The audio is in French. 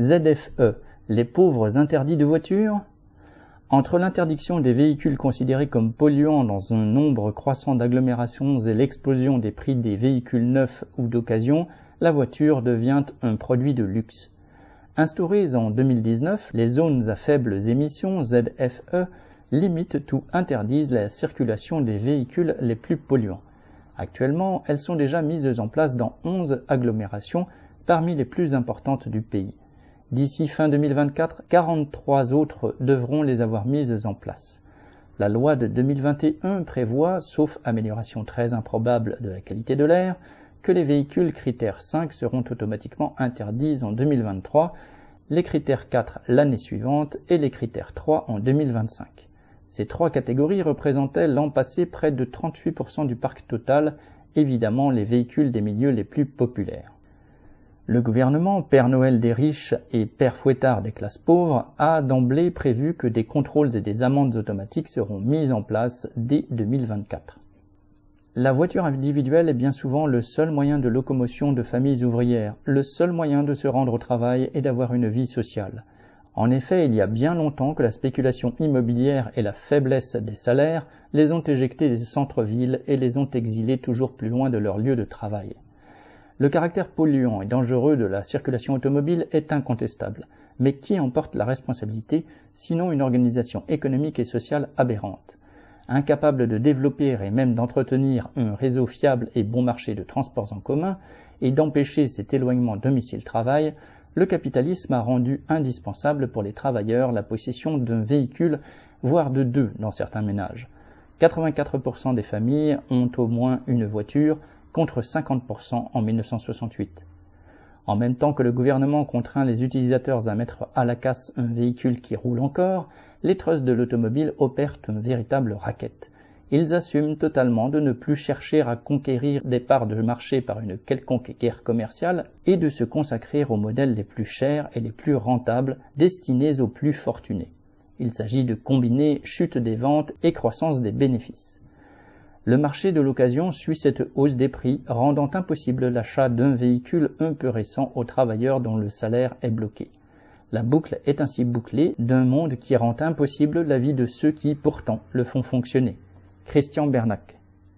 ZFE, les pauvres interdits de voiture? Entre l'interdiction des véhicules considérés comme polluants dans un nombre croissant d'agglomérations et l'explosion des prix des véhicules neufs ou d'occasion, la voiture devient un produit de luxe. Instaurées en 2019, les zones à faibles émissions ZFE limitent ou interdisent la circulation des véhicules les plus polluants. Actuellement, elles sont déjà mises en place dans 11 agglomérations parmi les plus importantes du pays. D'ici fin 2024, 43 autres devront les avoir mises en place. La loi de 2021 prévoit, sauf amélioration très improbable de la qualité de l'air, que les véhicules critères 5 seront automatiquement interdits en 2023, les critères 4 l'année suivante et les critères 3 en 2025. Ces trois catégories représentaient l'an passé près de 38% du parc total, évidemment les véhicules des milieux les plus populaires. Le gouvernement, Père Noël des riches et Père Fouettard des classes pauvres, a d'emblée prévu que des contrôles et des amendes automatiques seront mis en place dès 2024. La voiture individuelle est bien souvent le seul moyen de locomotion de familles ouvrières, le seul moyen de se rendre au travail et d'avoir une vie sociale. En effet, il y a bien longtemps que la spéculation immobilière et la faiblesse des salaires les ont éjectés des centres-villes et les ont exilés toujours plus loin de leur lieu de travail. Le caractère polluant et dangereux de la circulation automobile est incontestable, mais qui en porte la responsabilité sinon une organisation économique et sociale aberrante? Incapable de développer et même d'entretenir un réseau fiable et bon marché de transports en commun et d'empêcher cet éloignement domicile-travail, le capitalisme a rendu indispensable pour les travailleurs la possession d'un véhicule, voire de deux dans certains ménages. 84% des familles ont au moins une voiture, contre 50% en 1968. En même temps que le gouvernement contraint les utilisateurs à mettre à la casse un véhicule qui roule encore, les trusts de l'automobile opèrent un véritable racket. Ils assument totalement de ne plus chercher à conquérir des parts de marché par une quelconque guerre commerciale et de se consacrer aux modèles les plus chers et les plus rentables destinés aux plus fortunés. Il s'agit de combiner chute des ventes et croissance des bénéfices. Le marché de l'occasion suit cette hausse des prix, rendant impossible l'achat d'un véhicule un peu récent aux travailleurs dont le salaire est bloqué. La boucle est ainsi bouclée d'un monde qui rend impossible la vie de ceux qui, pourtant, le font fonctionner. Christian Bernac